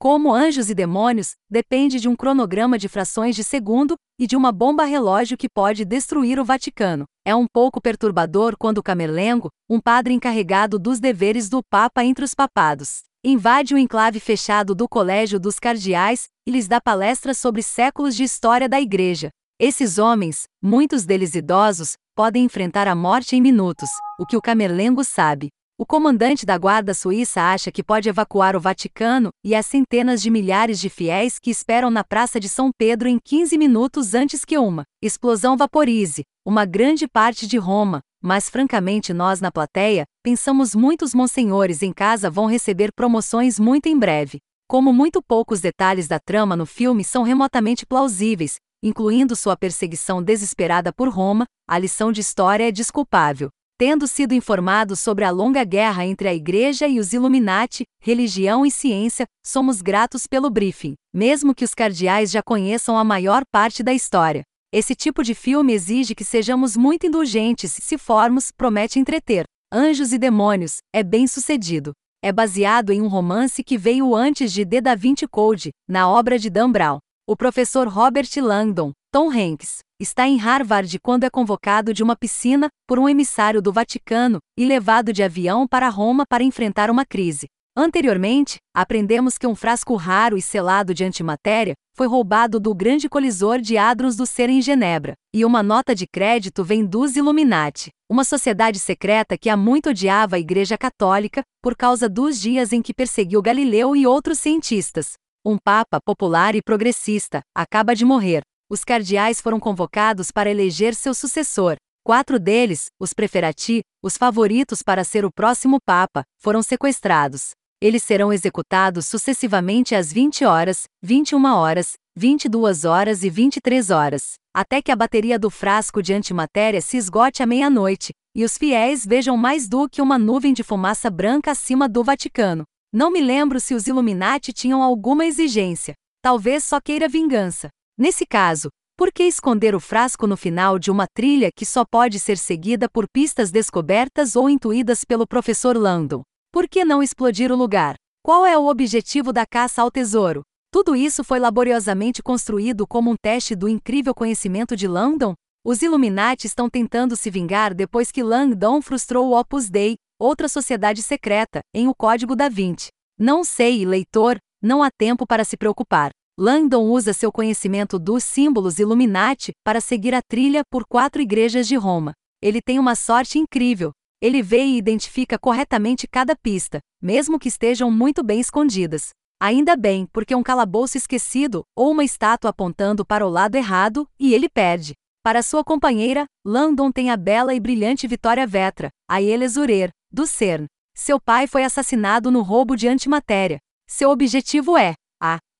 como anjos e demônios, depende de um cronograma de frações de segundo e de uma bomba relógio que pode destruir o Vaticano. É um pouco perturbador quando Camerlengo, um padre encarregado dos deveres do Papa entre os papados, invade o enclave fechado do Colégio dos Cardeais e lhes dá palestras sobre séculos de história da Igreja. Esses homens, muitos deles idosos, podem enfrentar a morte em minutos, o que o Camerlengo sabe. O comandante da Guarda Suíça acha que pode evacuar o Vaticano e as centenas de milhares de fiéis que esperam na Praça de São Pedro em 15 minutos antes que uma explosão vaporize uma grande parte de Roma. Mas francamente, nós na plateia pensamos muitos monsenhores em casa vão receber promoções muito em breve. Como muito poucos detalhes da trama no filme são remotamente plausíveis, incluindo sua perseguição desesperada por Roma, a lição de história é desculpável. Tendo sido informados sobre a longa guerra entre a Igreja e os Illuminati, religião e ciência, somos gratos pelo briefing, mesmo que os cardeais já conheçam a maior parte da história. Esse tipo de filme exige que sejamos muito indulgentes se formos, promete entreter. Anjos e Demônios, é bem sucedido. É baseado em um romance que veio antes de The Da Vinci Code, na obra de Dan Brown. O professor Robert Langdon, Tom Hanks, está em Harvard quando é convocado de uma piscina por um emissário do Vaticano e levado de avião para Roma para enfrentar uma crise. Anteriormente, aprendemos que um frasco raro e selado de antimatéria foi roubado do grande colisor de hadrons do ser em Genebra, e uma nota de crédito vem dos Illuminati, uma sociedade secreta que há muito odiava a Igreja Católica por causa dos dias em que perseguiu Galileu e outros cientistas. Um papa popular e progressista acaba de morrer, os cardeais foram convocados para eleger seu sucessor. Quatro deles, os preferati, os favoritos para ser o próximo Papa, foram sequestrados. Eles serão executados sucessivamente às 20 horas, 21 horas, 22 horas e 23 horas, até que a bateria do frasco de antimatéria se esgote à meia-noite, e os fiéis vejam mais do que uma nuvem de fumaça branca acima do Vaticano. Não me lembro se os Illuminati tinham alguma exigência. Talvez só queira vingança. Nesse caso, por que esconder o frasco no final de uma trilha que só pode ser seguida por pistas descobertas ou intuídas pelo professor Landon? Por que não explodir o lugar? Qual é o objetivo da caça ao tesouro? Tudo isso foi laboriosamente construído como um teste do incrível conhecimento de Landon? Os Illuminati estão tentando se vingar depois que Langdon frustrou o Opus Dei, outra sociedade secreta, em O Código da Vinci. Não sei, leitor, não há tempo para se preocupar. Langdon usa seu conhecimento dos símbolos Illuminati para seguir a trilha por quatro igrejas de Roma. Ele tem uma sorte incrível. Ele vê e identifica corretamente cada pista, mesmo que estejam muito bem escondidas. Ainda bem, porque um calabouço esquecido ou uma estátua apontando para o lado errado e ele perde. Para sua companheira, Langdon tem a bela e brilhante Vitória Vetra, a Elezurer, do CERN. Seu pai foi assassinado no roubo de antimatéria. Seu objetivo é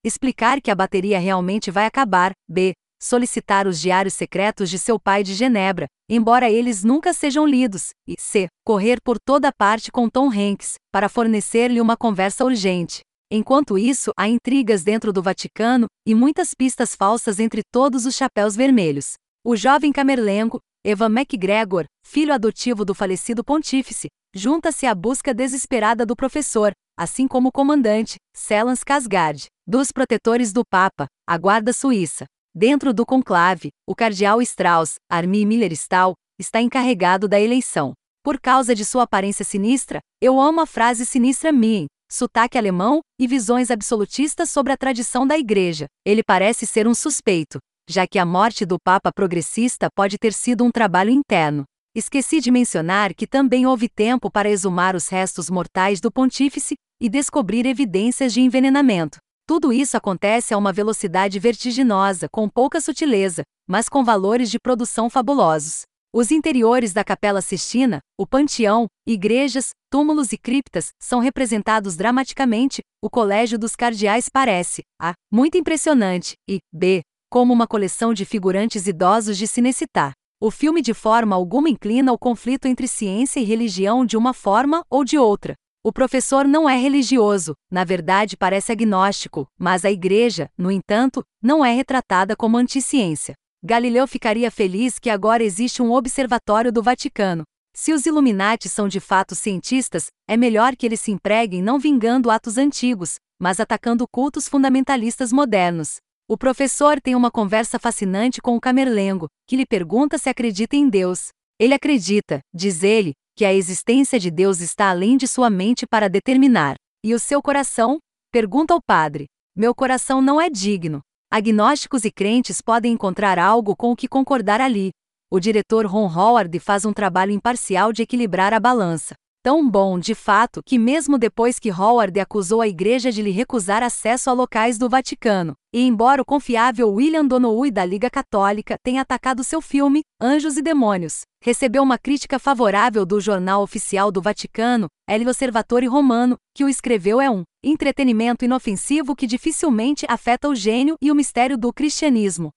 explicar que a bateria realmente vai acabar, b. solicitar os diários secretos de seu pai de Genebra, embora eles nunca sejam lidos, e c. correr por toda parte com Tom Hanks, para fornecer-lhe uma conversa urgente. Enquanto isso, há intrigas dentro do Vaticano e muitas pistas falsas entre todos os chapéus vermelhos. O jovem camerlengo, Evan MacGregor, filho adotivo do falecido pontífice, junta-se à busca desesperada do professor, assim como o comandante, Celans Casgard, dos protetores do Papa, a Guarda Suíça. Dentro do conclave, o cardeal Strauss, Armin Miller-Stahl, está encarregado da eleição. Por causa de sua aparência sinistra, eu amo a frase sinistra Mien, sotaque alemão e visões absolutistas sobre a tradição da igreja. Ele parece ser um suspeito, já que a morte do Papa progressista pode ter sido um trabalho interno. Esqueci de mencionar que também houve tempo para exumar os restos mortais do pontífice e descobrir evidências de envenenamento. Tudo isso acontece a uma velocidade vertiginosa, com pouca sutileza, mas com valores de produção fabulosos. Os interiores da Capela Sistina, o panteão, igrejas, túmulos e criptas são representados dramaticamente. O Colégio dos Cardeais parece, a, muito impressionante, e, b, como uma coleção de figurantes idosos de Cinecittà. O filme de forma alguma inclina o conflito entre ciência e religião de uma forma ou de outra. O professor não é religioso, na verdade parece agnóstico, mas a igreja, no entanto, não é retratada como anticiência. Galileu ficaria feliz que agora existe um observatório do Vaticano. Se os Illuminati são de fato cientistas, é melhor que eles se empreguem não vingando atos antigos, mas atacando cultos fundamentalistas modernos. O professor tem uma conversa fascinante com o Camerlengo, que lhe pergunta se acredita em Deus. Ele acredita, diz ele, que a existência de Deus está além de sua mente para determinar. E o seu coração? Pergunta ao padre. Meu coração não é digno. Agnósticos e crentes podem encontrar algo com o que concordar ali. O diretor Ron Howard faz um trabalho imparcial de equilibrar a balança. Tão bom, de fato, que mesmo depois que Howard acusou a igreja de lhe recusar acesso a locais do Vaticano, e embora o confiável William Donohue da Liga Católica tenha atacado seu filme, Anjos e Demônios, recebeu uma crítica favorável do jornal oficial do Vaticano, El Osservatore Romano, que o escreveu é um entretenimento inofensivo que dificilmente afeta o gênio e o mistério do cristianismo.